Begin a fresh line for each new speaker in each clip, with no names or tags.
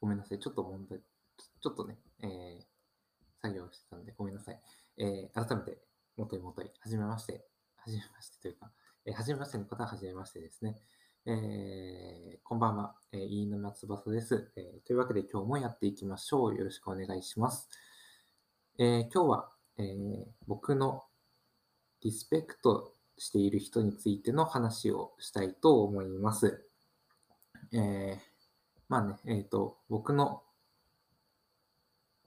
ごめんなさい。ちょっと問題、ちょっとね、えー、作業してたんで、ごめんなさい。えー、改めて、元に元に、はじめまして、はじめましてというか、えー、はじめましての方ははじめましてですね。えー、こんばんは、えー、飯沼翼です、えー。というわけで今日もやっていきましょう。よろしくお願いします。えー、今日は、えー、僕のリスペクトしている人についての話をしたいと思います。えー、まあね、えっ、ー、と、僕の、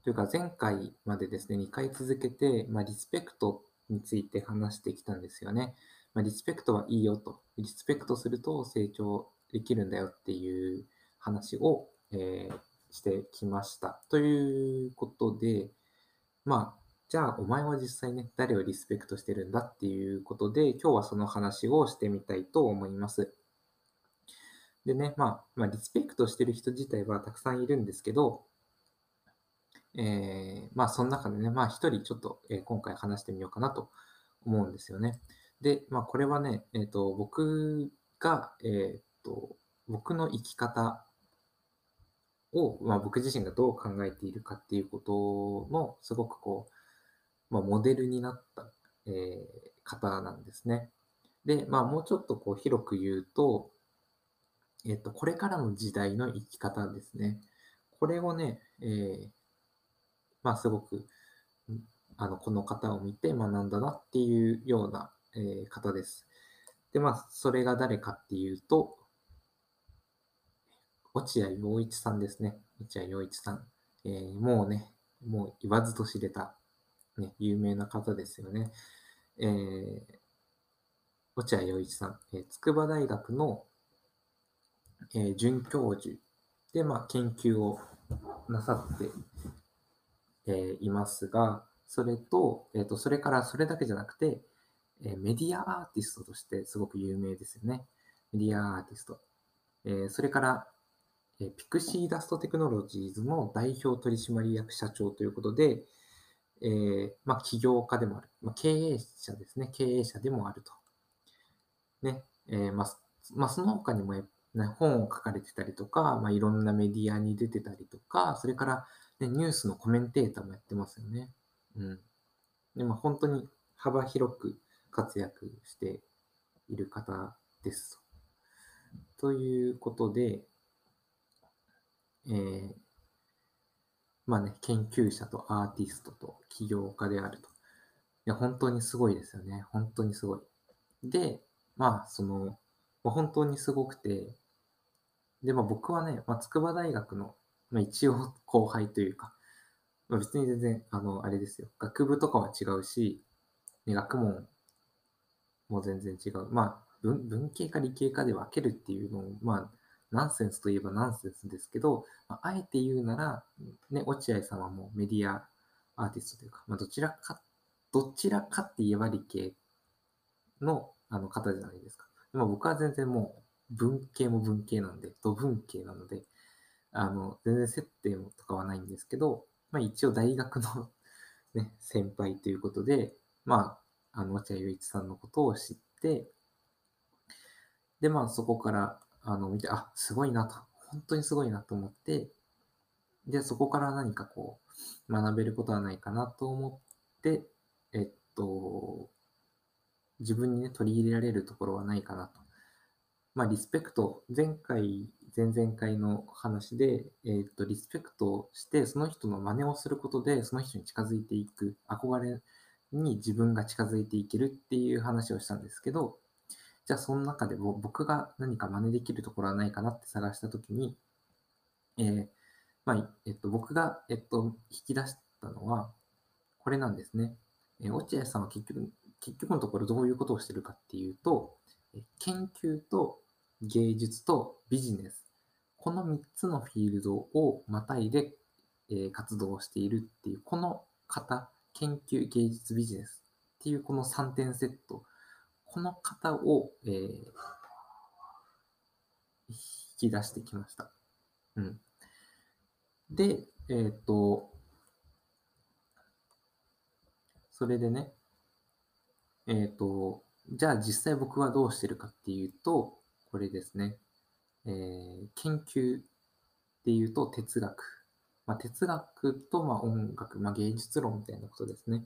というか前回までですね、2回続けて、まあ、リスペクトについて話してきたんですよね。まあ、リスペクトはいいよと。リスペクトすると成長できるんだよっていう話を、えー、してきました。ということで、まあ、じゃあお前は実際ね、誰をリスペクトしてるんだっていうことで、今日はその話をしてみたいと思います。でね、まあ、まあ、リスペクトしてる人自体はたくさんいるんですけど、えー、まあ、その中でね、まあ、一人ちょっと、えー、今回話してみようかなと思うんですよね。で、まあ、これはね、えっ、ー、と、僕が、えっ、と、僕の生き方を、まあ、僕自身がどう考えているかっていうことの、すごくこう、まあ、モデルになった、え方なんですね。で、まあ、もうちょっとこう広く言うと、えっと、これからの時代の生き方ですね。これをね、えー、まあ、すごく、あの、この方を見て学んだなっていうような、えー、方です。で、まあ、それが誰かっていうと、落合陽一さんですね。落合陽一さん。えー、もうね、もう言わずと知れた、ね、有名な方ですよね。えー、落合陽一さん、えー、筑波大学のえー、准教授で、まあ、研究をなさって、えー、いますが、それと、えっ、ー、と、それからそれだけじゃなくて、えメディアアーティストとしてすごく有名ですよね。メディアアーティスト。えそれから、えピクシーダストテクノロジーズの代表取締役社長ということで、えー、まあ、起業家でもある。まあ、経営者ですね。経営者でもあると。ね。えー、まあ、まあ、その他にもね、本を書かれてたりとか、まあ、いろんなメディアに出てたりとか、それから、ね、ニュースのコメンテーターもやってますよね。うん。で、まあ、本当に幅広く活躍している方ですと。いうことで、えー、まあね、研究者とアーティストと起業家であると。いや、本当にすごいですよね。本当にすごい。で、まあ、その、本当にすごくて、で、まあ僕はね、まあ、筑波大学の、まあ、一応後輩というか、まあ、別に全然、あの、あれですよ。学部とかは違うし、ね、学問も全然違う。まあ文、文系か理系かで分けるっていうのを、まあ、ナンセンスといえばナンセンスですけど、まあ、あえて言うなら、ね、落合さんはもメディアアーティストというか、まあ、どちらか、どちらかって言えば理系のあの方じゃないですか。まあ、僕は全然もう文系も文系なんで、土文系なので、あの、全然接点とかはないんですけど、まあ一応大学の ね、先輩ということで、まあ、あの、落合雄一さんのことを知って、で、まあそこから、あの、見て、あ、すごいなと、本当にすごいなと思って、で、そこから何かこう、学べることはないかなと思って、えっと、自分にね、取り入れられるところはないかなと。まあ、リスペクト、前回、前々回の話で、えっ、と、リスペクトして、その人の真似をすることで、その人に近づいていく、憧れに自分が近づいていけるっていう話をしたんですけど、じゃあ、その中でも僕が何か真似できるところはないかなって探したときに、えー、まあ、えっと、僕が、えっと、引き出したのは、これなんですね。えー、落合さんは結局、結局のところどういうことをしてるかっていうと、研究と芸術とビジネス。この3つのフィールドをまたいで、え活動しているっていう、この方、研究、芸術、ビジネスっていうこの3点セット。この方を、えー、引き出してきました。うん。で、えっ、と、それでね、えっ、と、じゃあ実際僕はどうしてるかっていうと、これですね。えー、研究っていうと哲学。まあ、哲学とま音楽、まあ、芸術論みたいなことですね。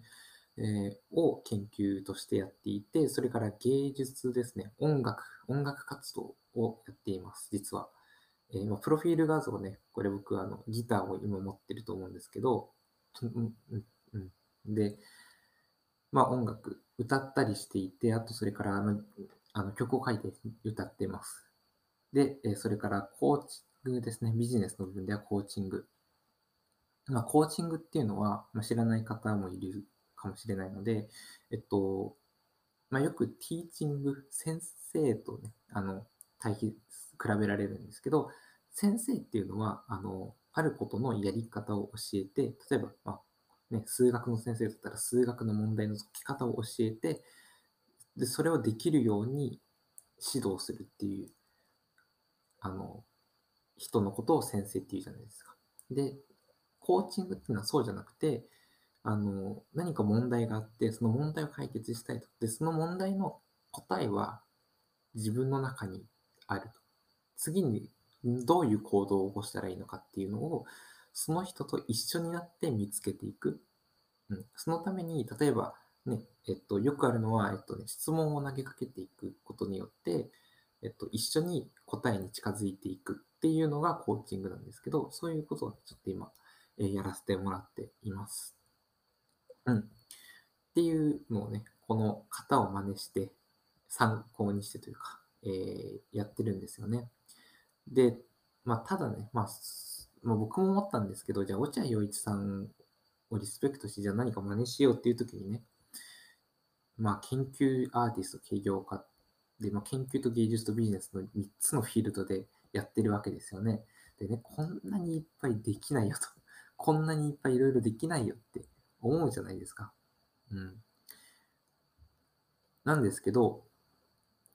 えー、を研究としてやっていて、それから芸術ですね。音楽、音楽活動をやっています、実は。えー、まあ、プロフィール画像ね、これ僕あのギターを今持ってると思うんですけど、うんうん、で、まあ音楽、歌ったりしていて、あとそれからあの曲を書いて歌ってます。で、えそれからコーチングですね。ビジネスの部分ではコーチング。まあ、コーチングっていうのは、まあ、知らない方もいるかもしれないので、えっと、まあ、よくティーチング、先生とね、あの、対比、比べられるんですけど、先生っていうのは、あの、あることのやり方を教えて、例えば、まあ、ね、数学の先生だったら数学の問題の解き方を教えて、で、それをできるように指導するっていう、あの、人のことを先生っていうじゃないですか。で、コーチングっていうのはそうじゃなくて、あの、何か問題があって、その問題を解決したいと。で、その問題の答えは自分の中にあると。次にどういう行動を起こしたらいいのかっていうのを、その人と一緒になって見つけていく。うん、そのために、例えば、ね、えっと、よくあるのは、えっとね、質問を投げかけていくことによって、えっと、一緒に答えに近づいていくっていうのがコーチングなんですけど、そういうことをちょっと今、えー、やらせてもらっています。うん。っていうのをね、この型を真似して、参考にしてというか、えー、やってるんですよね。で、まあ、ただね、まあ、まあ、僕も思ったんですけど、じゃあ、落合陽一さんをリスペクトして、じゃあ何か真似しようっていう時にね、まあ、研究アーティスト、起業家で、まあ、研究と芸術とビジネスの3つのフィールドでやってるわけですよね。でね、こんなにいっぱいできないよと。こんなにいっぱいいろいろできないよって思うじゃないですか。うん。なんですけど、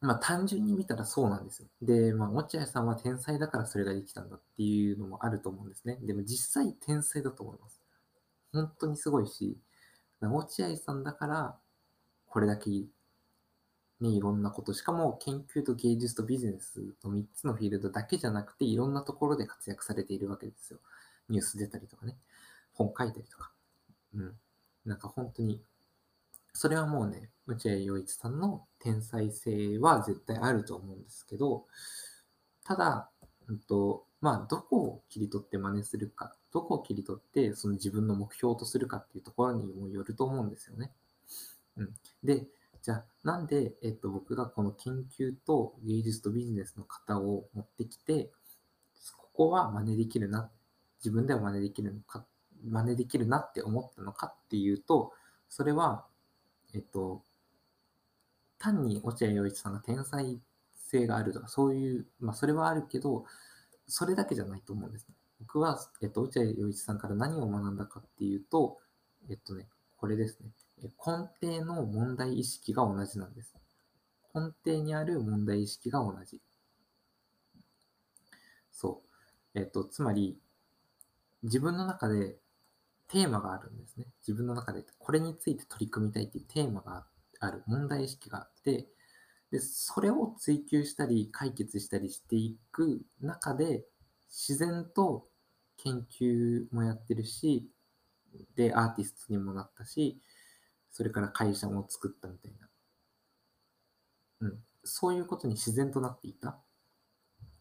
まあ単純に見たらそうなんですよ。で、まあ落合さんは天才だからそれができたんだっていうのもあると思うんですね。でも実際天才だと思います。本当にすごいし、落合さんだからこれだけ、ね、いろんなこと、しかも研究と芸術とビジネスの3つのフィールドだけじゃなくて、いろんなところで活躍されているわけですよ。ニュース出たりとかね、本書いたりとか。うん。なんか本当に、それはもうね、落合陽一さんの天才性は絶対あると思うんですけど、ただ、うんと、まあ、どこを切り取って真似するか、どこを切り取ってその自分の目標とするかっていうところにもよると思うんですよね。うん、で、じゃあなんで、えっと、僕がこの研究と芸術とビジネスの型を持ってきて、ここは真似できるな、自分では真似できるのか、真似できるなって思ったのかっていうと、それは、えっと、単に落合陽一さんが天才性があるとか、そういう、まあそれはあるけど、それだけじゃないと思うんですね。僕は、えっと、落合陽一さんから何を学んだかっていうと、えっとね、これですね。根底の問題意識が同じなんです。根底にある問題意識が同じ。そう。えっと、つまり、自分の中でテーマがあるんですね。自分の中でこれについて取り組みたいっていうテーマがある、問題意識があって、で、それを追求したり解決したりしていく中で、自然と研究もやってるし、で、アーティストにもなったし、それから会社も作ったみたいな。うん。そういうことに自然となっていた？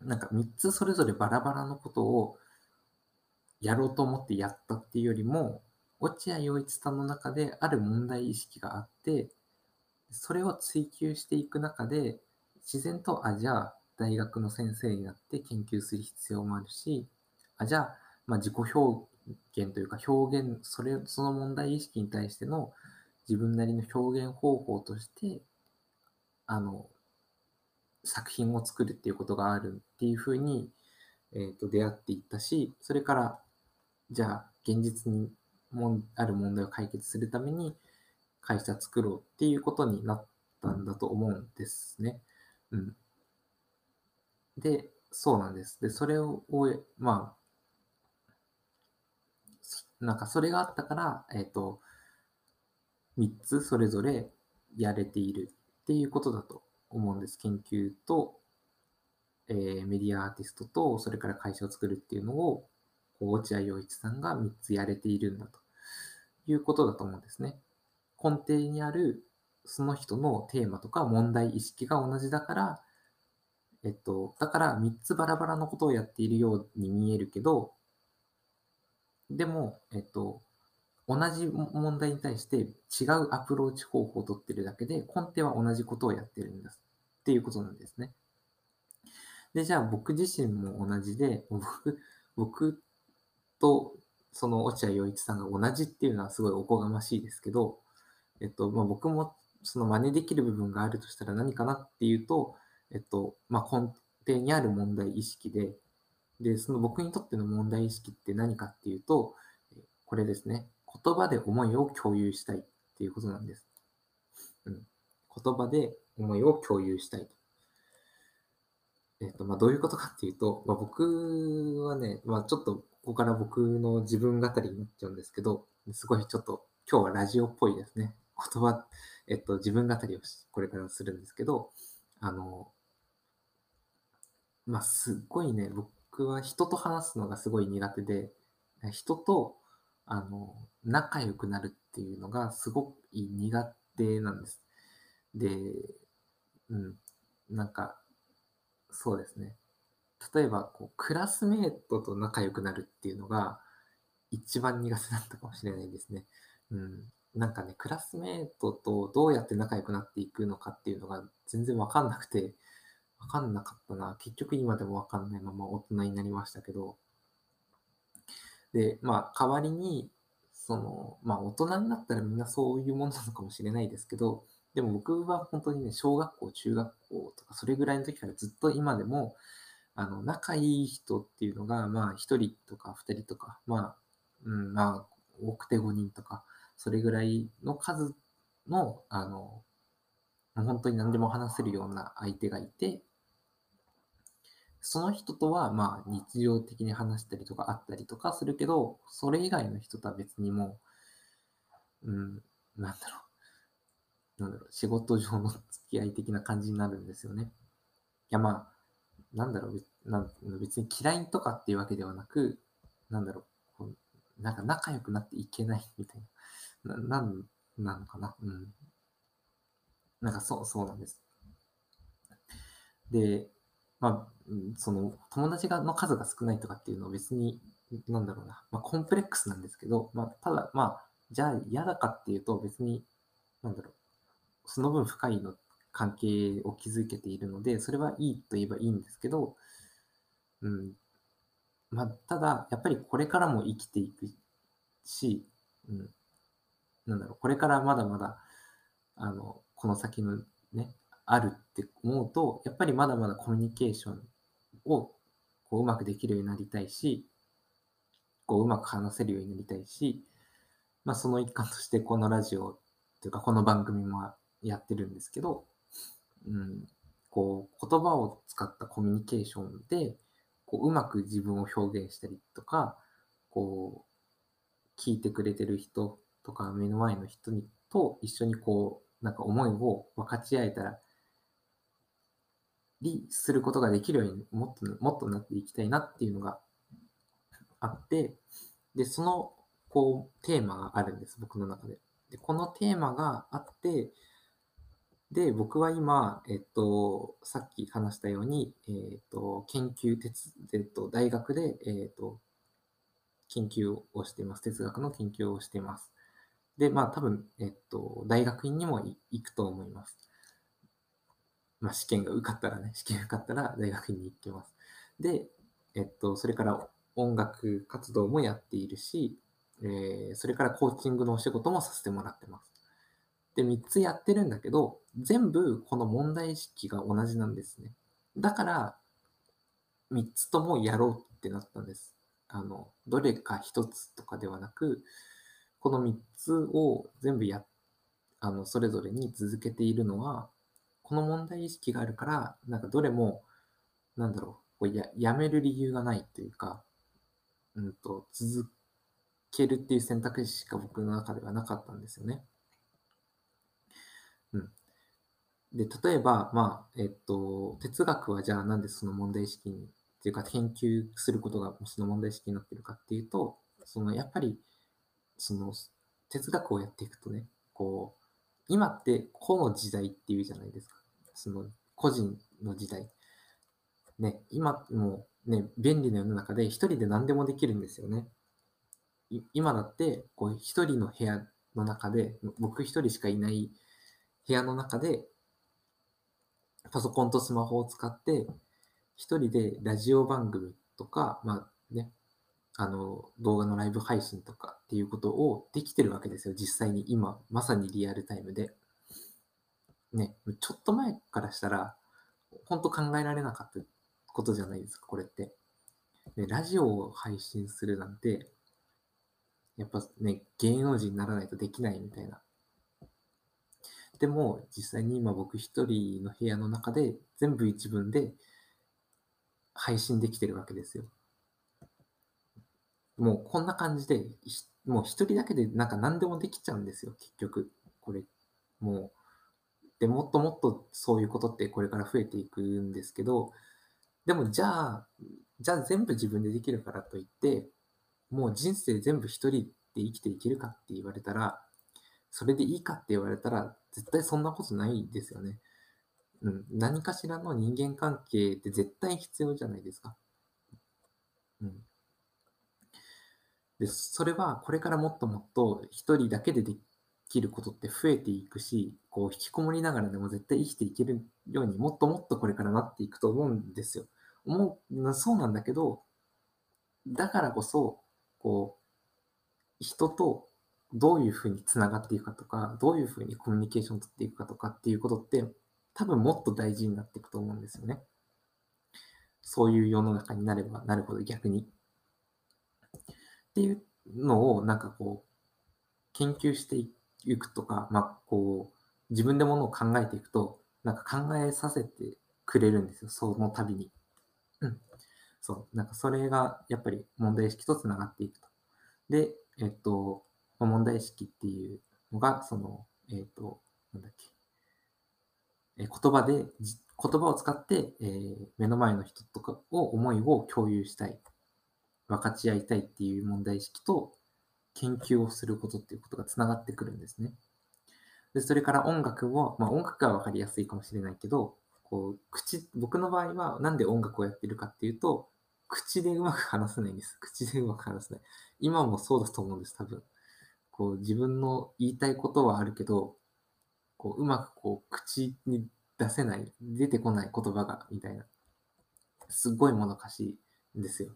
なんか3つそれぞれバラバラのことをやろうと思ってやったっていうよりも、落合陽一さんの中である問題意識があって、それを追求していく中で、自然と、あ、じゃあ大学の先生になって研究する必要もあるし、あ、じゃあ、まあ、自己表現というか表現、それ、その問題意識に対しての自分なりの表現方法として、あの、作品を作るっていうことがあるっていうふうに、えー、と出会っていったし、それから、じゃあ、現実にもある問題を解決するために会社作ろうっていうことになったんだと思うんですね。うん。で、そうなんです。で、それを、まあ、なんかそれがあったから、えっ、ー、と、3つそれぞれやれているっていうことだと思うんです。研究と、えー、メディアアーティストと、それから会社を作るっていうのを、こう落合陽一さんが3つやれているんだということだと思うんですね。根底にあるその人のテーマとか問題意識が同じだから、えっと、だから3つバラバラのことをやっているように見えるけど、でも、えっと、同じ問題に対して違うアプローチ方法をとってるだけで、根底は同じことをやってるんですっていうことなんですね。で、じゃあ僕自身も同じで、僕、僕とその落合陽一さんが同じっていうのはすごいおこがましいですけど、えっと、まあ、僕もその真似できる部分があるとしたら何かなっていうと、えっと、まあ、根底にある問題意識で、で、その僕にとっての問題意識って何かっていうと、これですね。言葉で思いを共有したいっていうことなんです。うん。言葉で思いを共有したいと。えっ、と、まあ、どういうことかっていうと、まあ、僕はね、まあ、ちょっとここから僕の自分語りになっちゃうんですけど、すごいちょっと今日はラジオっぽいですね。言葉、えっと、自分語りをこれからするんですけど、あの、まあ、すっごいね、僕は人と話すのがすごい苦手で、人と、あの、仲良くなるっていうのがすごく苦手なんです。で、うん、なんか、そうですね。例えば、こう、クラスメートと仲良くなるっていうのが一番苦手だったかもしれないですね。うん。なんかね、クラスメートとどうやって仲良くなっていくのかっていうのが全然わかんなくて、わかんなかったな。結局今でもわかんないまま大人になりましたけど。で、まあ、代わりに、その、まあ、大人になったらみんなそういうものなのかもしれないですけど、でも僕は本当にね、小学校、中学校とか、それぐらいの時からずっと今でも、あの、仲いい人っていうのが、まあ、1人とか2人とか、まあ、うん、まあ、多くて5人とか、それぐらいの数の、あの、本当に何でも話せるような相手がいて、その人とは、まあ、日常的に話したりとかあったりとかするけど、それ以外の人とは別にもう、うん、なんだろう。なんだろう、仕事上の付き合い的な感じになるんですよね。いや、まあ、なんだろう、なん別に嫌いとかっていうわけではなく、なんだろう、こうなんか仲良くなっていけないみたいな、ななんなのかな。うん。なんかそう、そうなんです。で、まあ、その友達がの数が少ないとかっていうのは別に、なんだろうな、まあ、コンプレックスなんですけど、まあ、ただ、まあ、じゃあ嫌だかっていうと別に、なんだろう、その分深いの関係を築けているので、それはいいと言えばいいんですけど、うん。まあ、ただ、やっぱりこれからも生きていくし、うん。なんだろう、これからまだまだ、あの、この先のね、あるって思うと、やっぱりまだまだコミュニケーションをこううまくできるようになりたいし、こううまく話せるようになりたいし、まあ、その一環としてこのラジオというかこの番組もやってるんですけど、うん、こう言葉を使ったコミュニケーションでこううまく自分を表現したりとか、こう聞いてくれてる人とか目の前の人にと一緒にこうなんか思いを分かち合えたらりすることができるようにもっともっとなっていきたいなっていうのがあって、で、そのこうテーマがあるんです、僕の中で。で、このテーマがあって、で、僕は今、えっと、さっき話したように、えっと、研究哲、えっと、大学で、えっと、研究をしています。哲学の研究をしています。で、まあ多分、えっと、大学院にも行くと思います。まあ、試験が受かったらね、試験受かったら大学院に行ってます。で、えっと、それから音楽活動もやっているし、えー、それからコーチングのお仕事もさせてもらってます。で、3つやってるんだけど、全部この問題意識が同じなんですね。だから、3つともやろうってなったんです。あの、どれか1つとかではなく、この3つを全部や、あの、それぞれに続けているのは、この問題意識があるから、なんかどれも、なんだろう、こうややめる理由がないというか、うんと、続けるっていう選択肢しか僕の中ではなかったんですよね。うん。で、例えば、まあ、えっと、哲学はじゃあなんでその問題意識に、っていうか研究することがその問題意識になってるかっていうと、そのやっぱり、その哲学をやっていくとね、こう、今って個の時代っていうじゃないですか。その個人の時代。ね、今もね、便利な世の中で一人で何でもできるんですよね。今だって、こう一人の部屋の中で、僕一人しかいない部屋の中で、パソコンとスマホを使って、一人でラジオ番組とか、まあね、あの、動画のライブ配信とかっていうことをできてるわけですよ。実際に今、まさにリアルタイムで。ね、ちょっと前からしたら、本当考えられなかったことじゃないですか、これって。ね、ラジオを配信するなんて、やっぱね、芸能人にならないとできないみたいな。でも、実際に今僕一人の部屋の中で全部一文で配信できてるわけですよ。もうこんな感じで、もう一人だけでなんか何でもできちゃうんですよ、結局。これ、もう。で、もっともっとそういうことってこれから増えていくんですけど、でもじゃあ、じゃあ全部自分でできるからといって、もう人生全部一人で生きていけるかって言われたら、それでいいかって言われたら、絶対そんなことないですよね。うん、何かしらの人間関係って絶対必要じゃないですか。うん。で、それはこれからもっともっと一人だけでできることって増えていくし、こう引きこもりながらでも絶対生きていけるようにもっともっとこれからなっていくと思うんですよ。思う、そうなんだけど、だからこそ、こう、人とどういうふうにつながっていくかとか、どういうふうにコミュニケーションを取っていくかとかっていうことって、多分もっと大事になっていくと思うんですよね。そういう世の中になればなるほど逆に。っていうのをなんかこう研究していくとか、まあ、こう自分でものを考えていくとなんか考えさせてくれるんですよ。その度に。うん、そう。なんかそれがやっぱり問題意識とつながっていくと。で、えっと、問題意識っていうのがその、えっと、なんだっけ、え言葉で言葉を使って、えー、目の前の人とかを思いを共有したい。分かち合いたいっていう問題意識と研究をすることっていうことがつながってくるんですね。でそれから音楽も、まあ、音楽が分かりやすいかもしれないけど、こう口僕の場合は何で音楽をやってるかっていうと、口でうまく話せないんです。口でうまく話せない。今もそうだと思うんです、多分。こう自分の言いたいことはあるけど、こううまくこう口に出せない、出てこない言葉が、みたいな。すっごいもどかしいんですよ。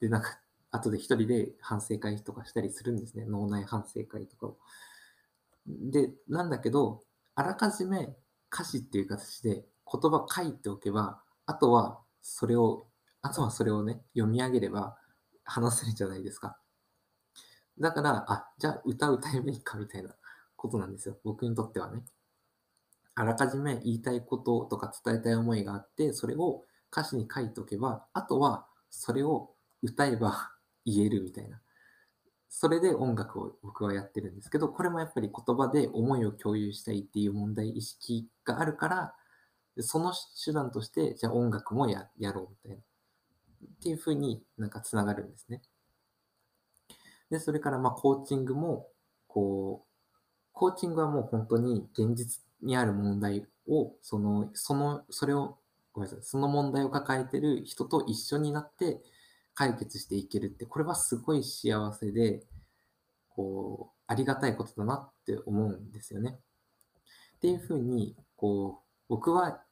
で、なんか、後で一人で反省会とかしたりするんですね。脳内反省会とかを。で、なんだけど、あらかじめ歌詞っていう形で言葉書いておけば、あとはそれを、あとはそれをね、読み上げれば話せるじゃないですか。だから、あ、じゃあ歌歌えばいいかみたいなことなんですよ。僕にとってはね。あらかじめ言いたいこととか伝えたい思いがあって、それを歌詞に書いておけば、あとはそれを歌えば言えるみたいな。それで音楽を僕はやってるんですけど、これもやっぱり言葉で思いを共有したいっていう問題意識があるから、その手段として、じゃあ音楽もやろうみたいな。っていうふうになんかつながるんですね。で、それからまあコーチングも、こう、コーチングはもう本当に現実にある問題を、その、その、それを、ごめんなさい、その問題を抱えてる人と一緒になって、解決していけるって、これはすごい幸せで、こう、ありがたいことだなって思うんですよね。っていうふうに、こう、僕は、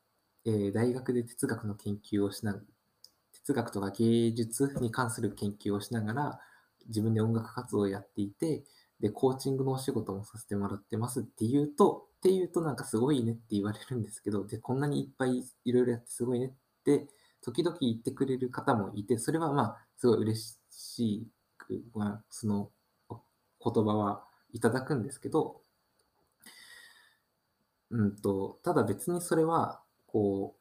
えー、大学で哲学の研究をしな哲学とか芸術に関する研究をしながら、自分で音楽活動をやっていて、で、コーチングのお仕事もさせてもらってますっていうと、っていうとなんかすごいねって言われるんですけど、で、こんなにいっぱいいろいろやってすごいねって時々言ってくれる方もいて、それはまあ、すごい嬉しく、まあ、その言葉はいただくんですけど、うんと、ただ別にそれは、こ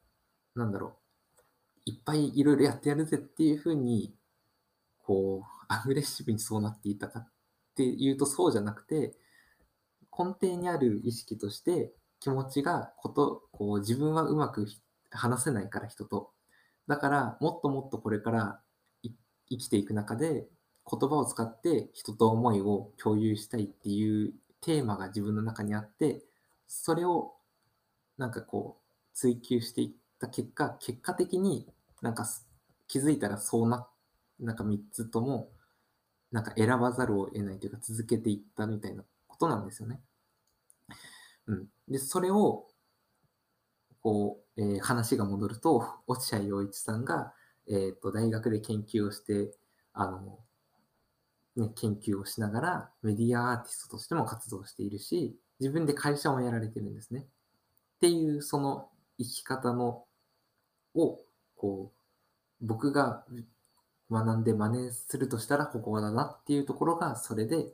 う、なんだろう、いっぱいいろいろやってやるぜっていうふうに、こう、アグレッシブにそうなっていたかっていうとそうじゃなくて、根底にある意識として、気持ちがこと、こう自分はうまく話せないから人と。だからもっともっとこれから生きていく中で言葉を使って人と思いを共有したいっていうテーマが自分の中にあって、それをなんかこう追求していった結果、結果的になんか気づいたらそうな、なんか3つともなんか選ばざるを得ないというか続けていったみたいなことなんですよね。うん。で、それを、こう、えー、話が戻ると、落合陽一さんが、えっ、ー、と、大学で研究をして、あの、ね、研究をしながらメディアアーティストとしても活動しているし、自分で会社もやられてるんですね。っていう、その生き方の、を、こう、僕が学んで真似するとしたらここだなっていうところがそれで、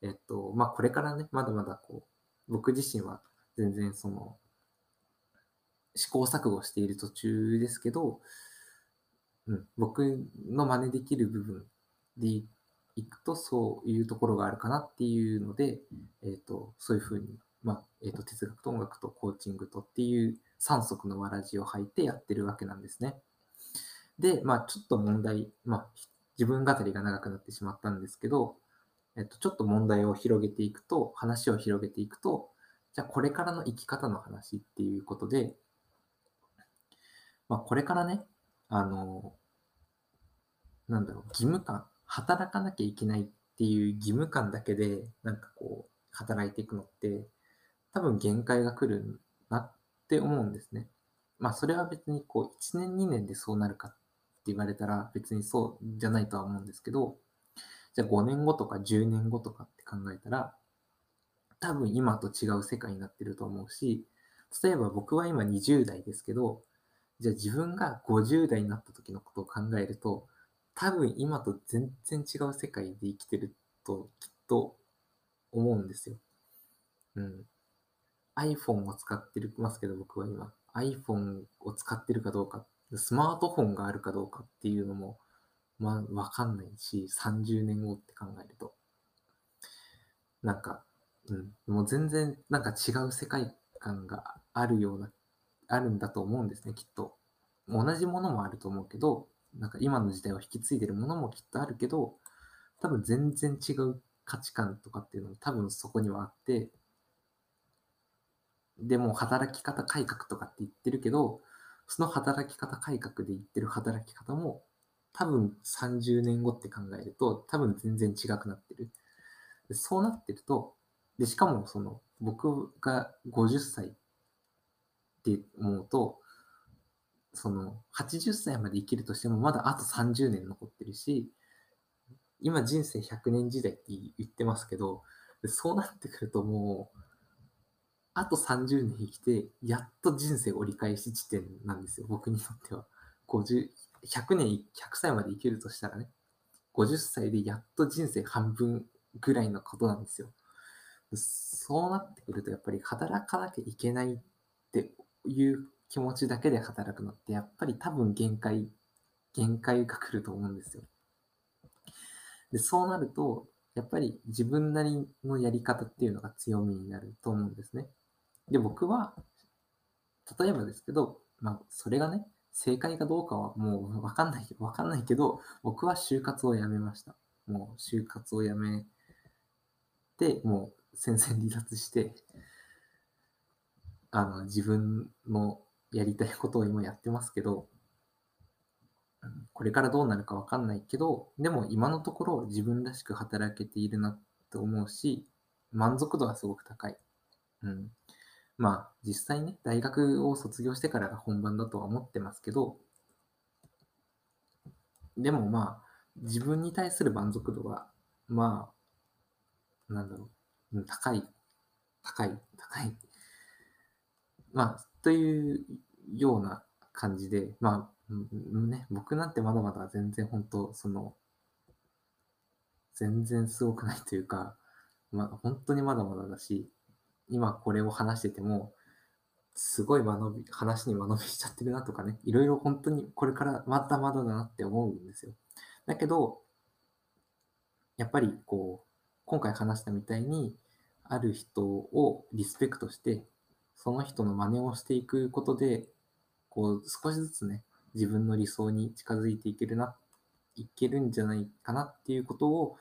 えっと、まあ、これからね、まだまだこう、僕自身は全然その、試行錯誤している途中ですけど、うん、僕の真似できる部分でいくとそういうところがあるかなっていうので、えっ、と、そういうふうに、まあ、えっ、と、哲学と音楽とコーチングとっていう3足のわらじを履いてやってるわけなんですね。で、まあ、ちょっと問題、まあ、自分語りが長くなってしまったんですけど、えっと、ちょっと問題を広げていくと、話を広げていくと、じゃあこれからの生き方の話っていうことで、まあ、これからね、あの、なんだろう、義務感、働かなきゃいけないっていう義務感だけで、なんかこう、働いていくのって、多分限界が来るなって思うんですね。まあ、それは別にこう、1年2年でそうなるかって言われたら別にそうじゃないとは思うんですけど、じゃあ5年後とか10年後とかって考えたら、多分今と違う世界になってると思うし、例えば僕は今20代ですけど、じゃあ自分が50代になった時のことを考えると、多分今と全然違う世界で生きてるときっと思うんですよ。うん。iPhone を使ってますけど僕は今 iPhone を使ってるかどうかスマートフォンがあるかどうかっていうのも、まあ、わかんないし、30年後って考えると。なんか、うん、もう全然、なんか違う世界観があるような、あるんだと思うんですね、きっと。同じものもあると思うけど、なんか今の時代を引き継いでるものもきっとあるけど、多分全然違う価値観とかっていうのも多分そこにはあって、でも働き方改革とかって言ってるけど、その働き方改革で言ってる働き方も、多分30年後って考えると、多分全然違くなってる。そうなってると、で、しかもその、僕が50歳って思うと、その、80歳まで生きるとしても、まだあと30年残ってるし、今人生100年時代って言ってますけど、そうなってくるともう、あと30年生きて、やっと人生折り返し地点なんですよ、僕にとっては。50、100年、100歳まで生きるとしたらね、50歳でやっと人生半分ぐらいのことなんですよ。そうなってくると、やっぱり働かなきゃいけないいう気持ちだけで働くのって、やっぱり多分限界、限界が来ると思うんですよ。で、そうなると、やっぱり自分なりのやり方っていうのが強みになると思うんですね。で、僕は、例えばですけど、まあ、それがね、正解かどうかはもうわかんない、わかんないけど、僕は就活をやめました。もう就活をやめて、もう戦線離脱して、あの、自分のやりたいことを今やってますけど、これからどうなるかわかんないけど、でも今のところ自分らしく働けているなと思うし、満足度はすごく高い。うん。まあ、実際ね、大学を卒業してからが本番だとは思ってますけど、でもまあ、自分に対する満足度は、まあ、なんだろう、高い、高い、高い。まあ、というような感じで、まあ、ね、僕なんてまだまだ全然本当、その、全然すごくないというか、まあ、本当にまだまだだし、今これを話してても、すごい間延び、話に間延びしちゃってるなとかね、いろいろ本当にこれからまだまだだなって思うんですよ。だけど、やっぱりこう、今回話したみたいに、ある人をリスペクトして、その人の真似をしていくことで、こう、少しずつね、自分の理想に近づいていけるな、いけるんじゃないかなっていうことを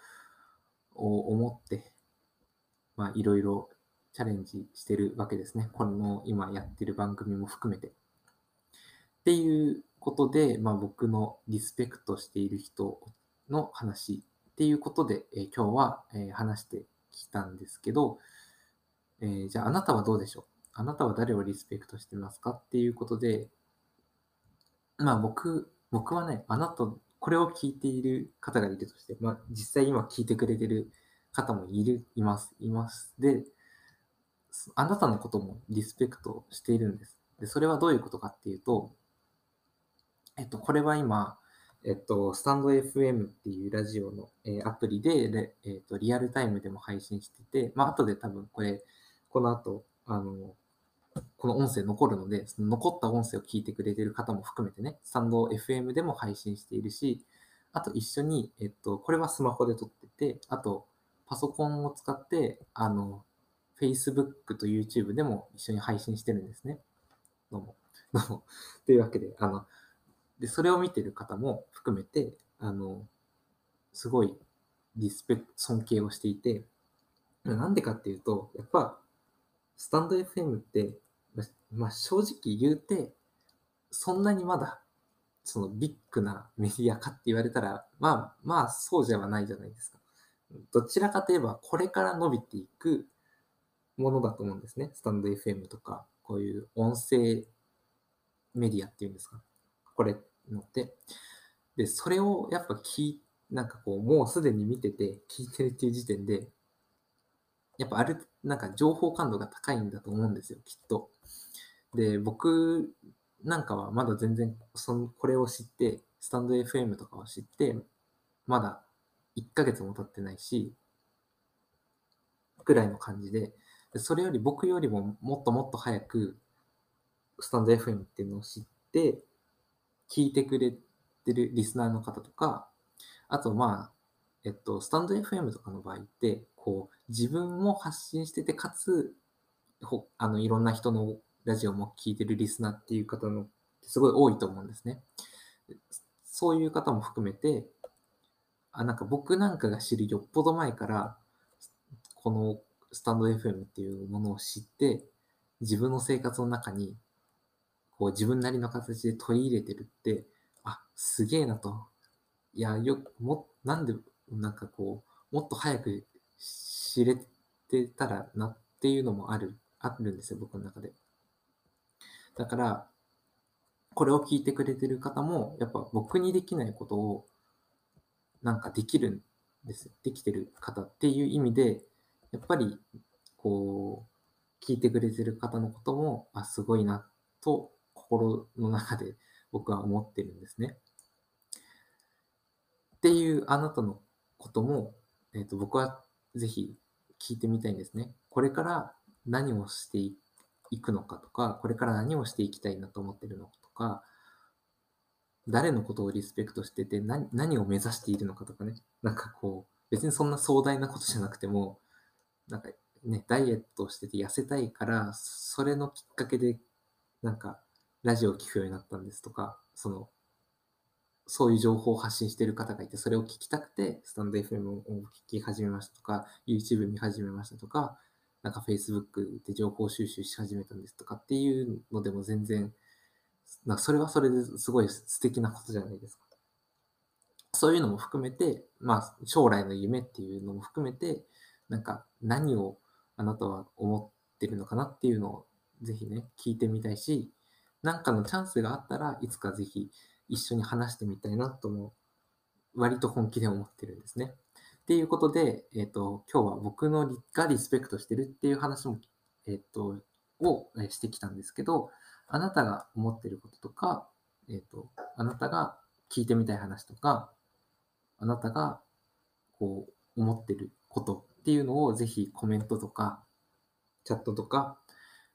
思って、まあ、いろいろチャレンジしてるわけですね。この今やってる番組も含めて。っていうことで、まあ、僕のリスペクトしている人の話っていうことで、えー、今日は、えー、話してきたんですけど、えー、じゃああなたはどうでしょう？あなたは誰をリスペクトしてますか？っていうことで、まあ僕、僕はね、あなた、これを聞いている方がいるとして、まあ実際今聞いてくれてる方もいる、います、います。で、あなたのこともリスペクトしているんです。で、それはどういうことかっていうと、えっと、これは今、えっと、スタンド FM っていうラジオの、えー、アプリで、えっと、リアルタイムでも配信してて、まあ、後で多分これ、この後、あの、この音声残るので、その残った音声を聞いてくれてる方も含めてね、スタンド FM でも配信しているし、あと一緒に、えっと、これはスマホで撮ってて、あと、パソコンを使って、あの、Facebook と YouTube でも一緒に配信してるんですね。どうも。どうも。というわけで、あの、で、それを見てる方も含めて、あの、すごいリスペクト、尊敬をしていて、なんでかっていうと、やっぱ、スタンド FM って、まあ、正直言うて、そんなにまだ、そのビッグなメディアかって言われたら、まあ、まあ、そうじゃないじゃないですか。どちらかといえば、これから伸びていくものだと思うんですね。スタンド FM とか、こういう音声メディアっていうんですか。これのって。で、それをやっぱ聞い、なんかこう、もうすでに見てて、聞いてるっていう時点で、やっぱある、なんか情報感度が高いんだと思うんですよ、きっと。で、僕なんかはまだ全然その、これを知って、スタンド FM とかを知って、まだ1ヶ月も経ってないし、くらいの感じで、それより僕よりももっともっと早く、スタンド FM っていうのを知って、聞いてくれてるリスナーの方とか、あとまあ、えっと、スタンド FM とかの場合って、こう、自分も発信してて、かつ、ほあの、いろんな人のラジオも聞いてるリスナーっていう方の、すごい多いと思うんですね。そういう方も含めて、あ、なんか僕なんかが知るよっぽど前から、このスタンド FM っていうものを知って、自分の生活の中にこう自分なりの形で取り入れてるって、あ、すげえなと。いや、よも、なんで、なんかこう、もっと早く知れてたらなっていうのもある、あるんですよ、僕の中で。だから、これを聞いてくれてる方も、やっぱ僕にできないことを、なんかできるんです。できてる方っていう意味で、やっぱり、こう、聞いてくれてる方のことも、あ、すごいなと心の中で僕は思ってるんですね。っていうあなたのことも、えー、と僕はぜひ聞いてみたいんですね。これから何をしていくのかとか、これから何をしていきたいなと思ってるのかとか、誰のことをリスペクトしてて何何を目指しているのかとかね、なんかこう、別にそんな壮大なことじゃなくても、なんかね、ダイエットしてて痩せたいから、それのきっかけで、なんかラジオを聴くようになったんですとか、その、そういう情報を発信している方がいて、それを聞きたくて、スタンド FM を聞き始めましたとか、YouTube 見始めましたとか、なんか Facebook で情報収集し始めたんですとかっていうのでも全然、なんかそれはそれですごい素敵なことじゃないですか。そういうのも含めて、まあ将来の夢っていうのも含めて、なんか何をあなたは思ってるのかなっていうのをぜひね、聞いてみたいし、なんかのチャンスがあったらいつかぜひ一緒に話してみたいなとも、割と本気で思ってるんですね。っていうことで、えっ、ー、と、今日は僕のがリスペクトしてるっていう話も、えっ、ー、と、をしてきたんですけど、あなたが思ってることとか、えっ、と、あなたが聞いてみたい話とか、あなたがこう思ってることっていうのをぜひコメントとか、チャットとか、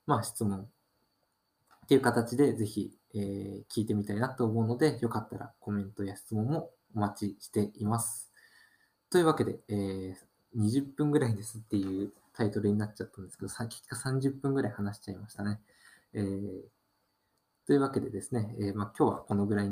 まあ質問っていう形でぜひ、えー、聞いてみたいなと思うので、よかったらコメントや質問もお待ちしています。というわけで、えー、20分ぐらいですっていうタイトルになっちゃったんですけど、さ結果30分ぐらい話しちゃいましたね。えーというわけでですね、えーまあ、今日はこのぐらいに